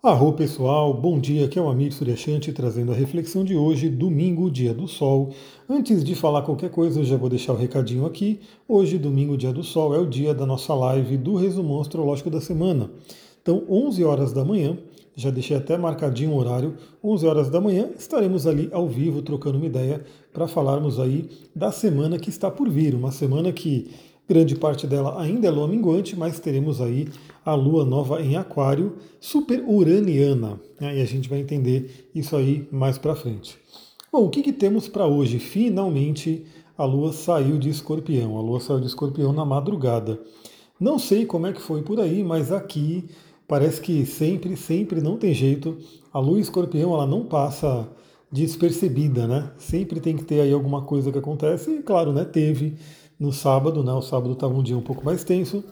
Arro pessoal, bom dia, aqui é o Amir Suryashanti trazendo a reflexão de hoje, domingo, dia do sol. Antes de falar qualquer coisa, eu já vou deixar o recadinho aqui. Hoje, domingo, dia do sol, é o dia da nossa live do resumo astrológico da semana. Então, 11 horas da manhã, já deixei até marcadinho o horário, 11 horas da manhã, estaremos ali ao vivo trocando uma ideia para falarmos aí da semana que está por vir, uma semana que grande parte dela ainda é lua minguante, mas teremos aí a lua nova em Aquário, super uraniana, né? e a gente vai entender isso aí mais para frente. Bom, o que, que temos para hoje? Finalmente a lua saiu de escorpião, a lua saiu de escorpião na madrugada. Não sei como é que foi por aí, mas aqui parece que sempre, sempre não tem jeito. A lua escorpião ela não passa despercebida, né? Sempre tem que ter aí alguma coisa que acontece, e claro, né? Teve no sábado, né? O sábado estava um dia um pouco mais tenso,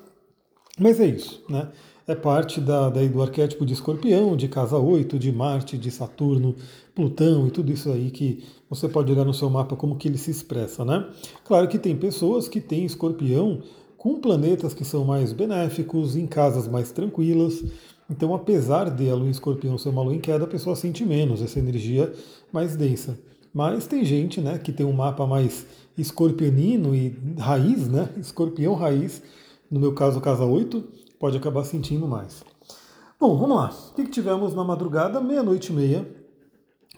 mas é isso, né? É parte da, daí do arquétipo de escorpião, de casa 8, de Marte, de Saturno, Plutão e tudo isso aí que você pode olhar no seu mapa como que ele se expressa, né? Claro que tem pessoas que têm escorpião com planetas que são mais benéficos, em casas mais tranquilas. Então, apesar de a lua em escorpião ser uma lua em queda, a pessoa sente menos essa energia mais densa. Mas tem gente né, que tem um mapa mais escorpionino e raiz, né? Escorpião raiz, no meu caso, casa 8, pode acabar sentindo mais. Bom, vamos lá. O que tivemos na madrugada, meia-noite e meia?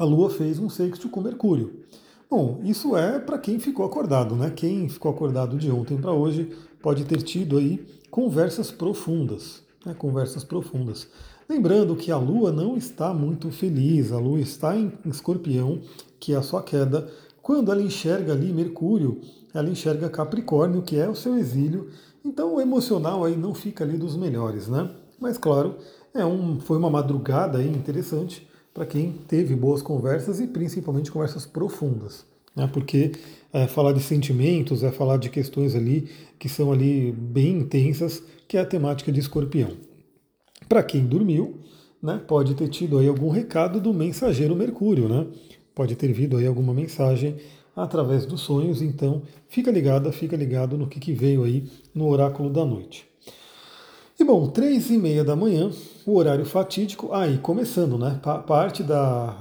A Lua fez um sexto com Mercúrio. Bom, isso é para quem ficou acordado, né? Quem ficou acordado de ontem para hoje pode ter tido aí conversas profundas, né? Conversas profundas. Lembrando que a Lua não está muito feliz, a Lua está em Escorpião, que é a sua queda, quando ela enxerga ali Mercúrio, ela enxerga Capricórnio, que é o seu exílio, então o emocional aí não fica ali dos melhores, né? Mas claro, é um, foi uma madrugada aí interessante para quem teve boas conversas e principalmente conversas profundas, né? Porque é, falar de sentimentos é falar de questões ali que são ali bem intensas, que é a temática de Escorpião. Para quem dormiu, né, pode ter tido aí algum recado do mensageiro Mercúrio, né? pode ter vindo aí alguma mensagem através dos sonhos, então fica ligada, fica ligado no que, que veio aí no oráculo da noite. E bom, três e meia da manhã, o horário fatídico, aí começando, né? Parte da,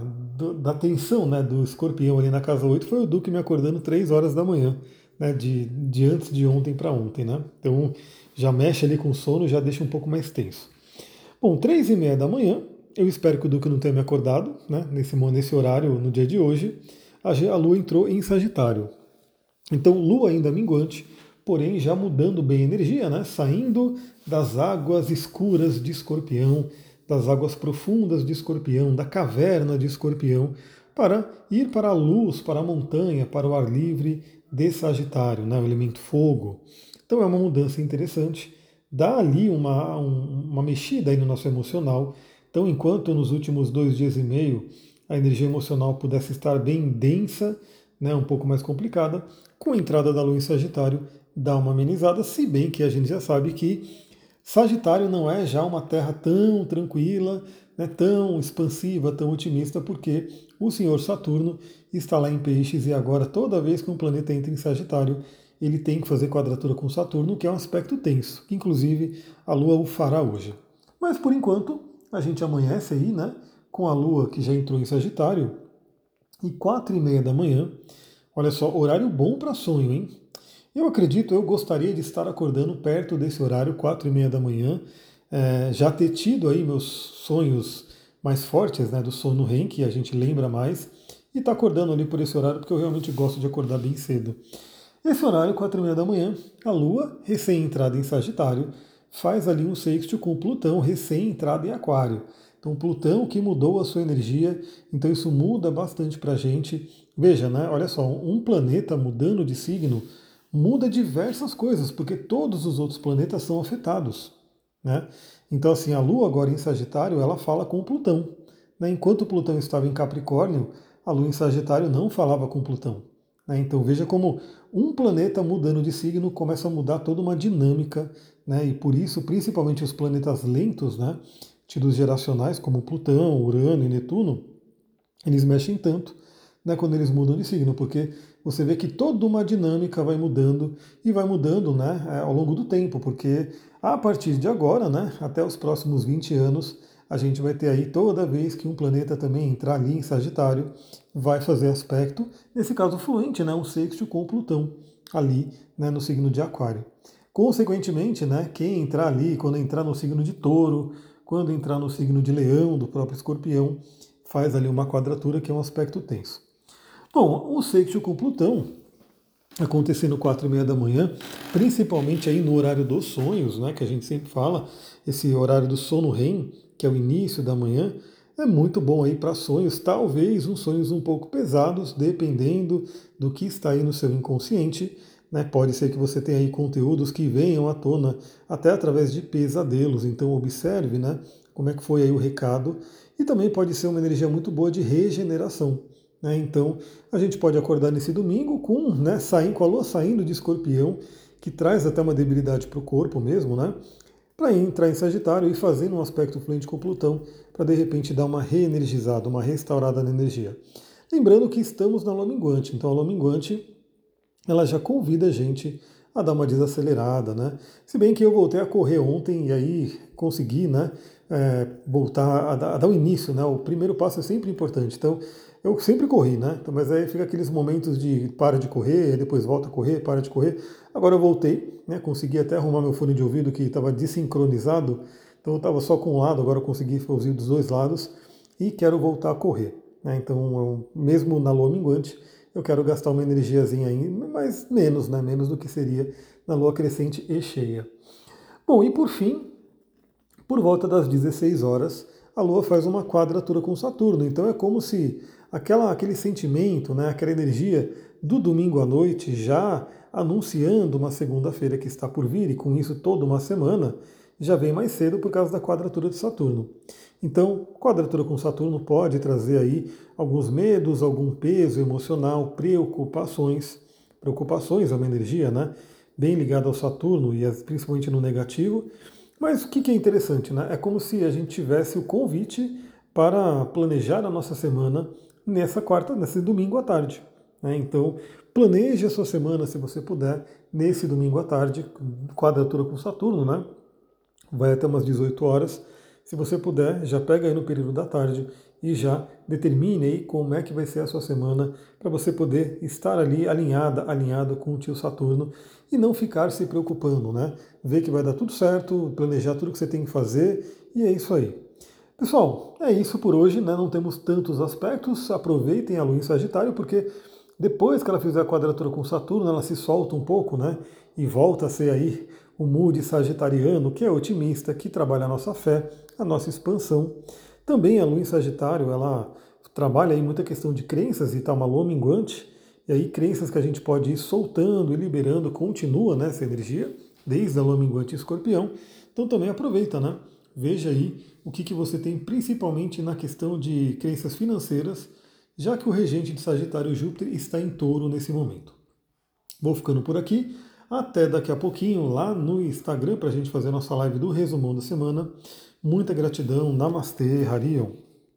da tensão né, do escorpião ali na casa 8 foi o Duque me acordando três horas da manhã, né? De, de antes de ontem para ontem, né? Então já mexe ali com o sono, já deixa um pouco mais tenso. Bom, três e meia da manhã, eu espero que o Duque não tenha me acordado, né, nesse, nesse horário, no dia de hoje. A, Lua entrou em Sagitário. Então, Lua ainda minguante, porém já mudando bem a energia, né, saindo das águas escuras de Escorpião, das águas profundas de Escorpião, da caverna de Escorpião, para ir para a luz, para a montanha, para o ar livre de Sagitário, né, o elemento fogo. Então é uma mudança interessante, dá ali uma, uma mexida aí no nosso emocional, então, enquanto nos últimos dois dias e meio a energia emocional pudesse estar bem densa, né, um pouco mais complicada, com a entrada da Lua em Sagitário dá uma amenizada, se bem que a gente já sabe que Sagitário não é já uma terra tão tranquila, né, tão expansiva, tão otimista, porque o Senhor Saturno está lá em Peixes e agora toda vez que um planeta entra em Sagitário, ele tem que fazer quadratura com Saturno, que é um aspecto tenso, que inclusive a Lua o fará hoje. Mas por enquanto, a gente amanhece aí, né? Com a Lua que já entrou em Sagitário. E quatro e meia da manhã, olha só, horário bom para sonho, hein? Eu acredito, eu gostaria de estar acordando perto desse horário, quatro e meia da manhã, é, já ter tido aí meus sonhos mais fortes, né, do sono REM, que a gente lembra mais, e tá acordando ali por esse horário, porque eu realmente gosto de acordar bem cedo. Esse horário, quatro e meia da manhã, a Lua, recém-entrada em Sagitário, faz ali um sexto com Plutão recém-entrado em Aquário. Então, Plutão que mudou a sua energia, então isso muda bastante para a gente. Veja, né? Olha só, um planeta mudando de signo muda diversas coisas, porque todos os outros planetas são afetados. Né? Então, assim, a Lua agora em Sagitário, ela fala com Plutão. Né? Enquanto Plutão estava em Capricórnio, a Lua em Sagitário não falava com Plutão. Né? Então veja como um planeta mudando de signo começa a mudar toda uma dinâmica né? E por isso, principalmente os planetas lentos, né? Tidos geracionais, como Plutão, Urano e Netuno, eles mexem tanto né, quando eles mudam de signo, porque você vê que toda uma dinâmica vai mudando e vai mudando né, é, ao longo do tempo, porque a partir de agora, né, até os próximos 20 anos, a gente vai ter aí toda vez que um planeta também entrar ali em Sagitário, vai fazer aspecto, nesse caso fluente, né, um sexto com Plutão, ali né, no signo de Aquário. Consequentemente, né, quem entrar ali, quando entrar no signo de Touro, quando entrar no signo de Leão, do próprio Escorpião, faz ali uma quadratura que é um aspecto tenso. Bom, o sexto com Plutão, acontecendo quatro e meia da manhã, principalmente aí no horário dos sonhos, né, que a gente sempre fala, esse horário do sono REM, que é o início da manhã, é muito bom aí para sonhos, talvez uns sonhos um pouco pesados, dependendo do que está aí no seu inconsciente. Né? Pode ser que você tenha aí conteúdos que venham à tona até através de pesadelos, então observe né, como é que foi aí o recado. E também pode ser uma energia muito boa de regeneração. Né? Então a gente pode acordar nesse domingo com, né, saindo, com a lua saindo de escorpião, que traz até uma debilidade para o corpo mesmo, né? Para entrar em Sagitário e fazendo um aspecto fluente com Plutão, para de repente dar uma reenergizada, uma restaurada na energia. Lembrando que estamos na lua minguante, então a lua minguante ela já convida a gente a dar uma desacelerada, né? Se bem que eu voltei a correr ontem e aí consegui, né? É, voltar a dar, a dar o início, né? O primeiro passo é sempre importante. Então, eu sempre corri, né? Então, mas aí fica aqueles momentos de para de correr, depois volta a correr, para de correr. Agora eu voltei, né? Consegui até arrumar meu fone de ouvido que estava desincronizado, então eu estava só com um lado, agora eu consegui ouvir dos dois lados e quero voltar a correr. Né? Então, eu, mesmo na lua minguante, eu quero gastar uma energiazinha aí, mas menos, né? Menos do que seria na lua crescente e cheia. Bom, e por fim, por volta das 16 horas, a Lua faz uma quadratura com Saturno. Então é como se aquela, aquele sentimento, né, aquela energia do domingo à noite já anunciando uma segunda-feira que está por vir, e com isso toda uma semana, já vem mais cedo por causa da quadratura de Saturno. Então, quadratura com Saturno pode trazer aí alguns medos, algum peso emocional, preocupações. Preocupações é uma energia, né? Bem ligada ao Saturno e principalmente no negativo. Mas o que é interessante, né? É como se a gente tivesse o convite para planejar a nossa semana nessa quarta, nesse domingo à tarde. Né? Então, planeje a sua semana, se você puder, nesse domingo à tarde, quadratura com Saturno, né? Vai até umas 18 horas. Se você puder, já pega aí no período da tarde e já determine aí como é que vai ser a sua semana para você poder estar ali alinhada, alinhado com o tio Saturno e não ficar se preocupando, né? Ver que vai dar tudo certo, planejar tudo que você tem que fazer e é isso aí. Pessoal, é isso por hoje, né? Não temos tantos aspectos. Aproveitem a lua em Sagitário, porque depois que ela fizer a quadratura com Saturno, ela se solta um pouco, né? E volta a ser aí o mood sagitariano, que é otimista, que trabalha a nossa fé, a nossa expansão. Também a lua em Sagitário, ela trabalha aí muita questão de crenças e tá uma lua minguante, e aí crenças que a gente pode ir soltando e liberando, continua né, essa energia, desde a lua minguante escorpião. Então também aproveita, né? Veja aí o que, que você tem principalmente na questão de crenças financeiras, já que o regente de Sagitário Júpiter está em touro nesse momento. Vou ficando por aqui. Até daqui a pouquinho lá no Instagram para a gente fazer a nossa live do resumão da semana. Muita gratidão. Namastê, Harion.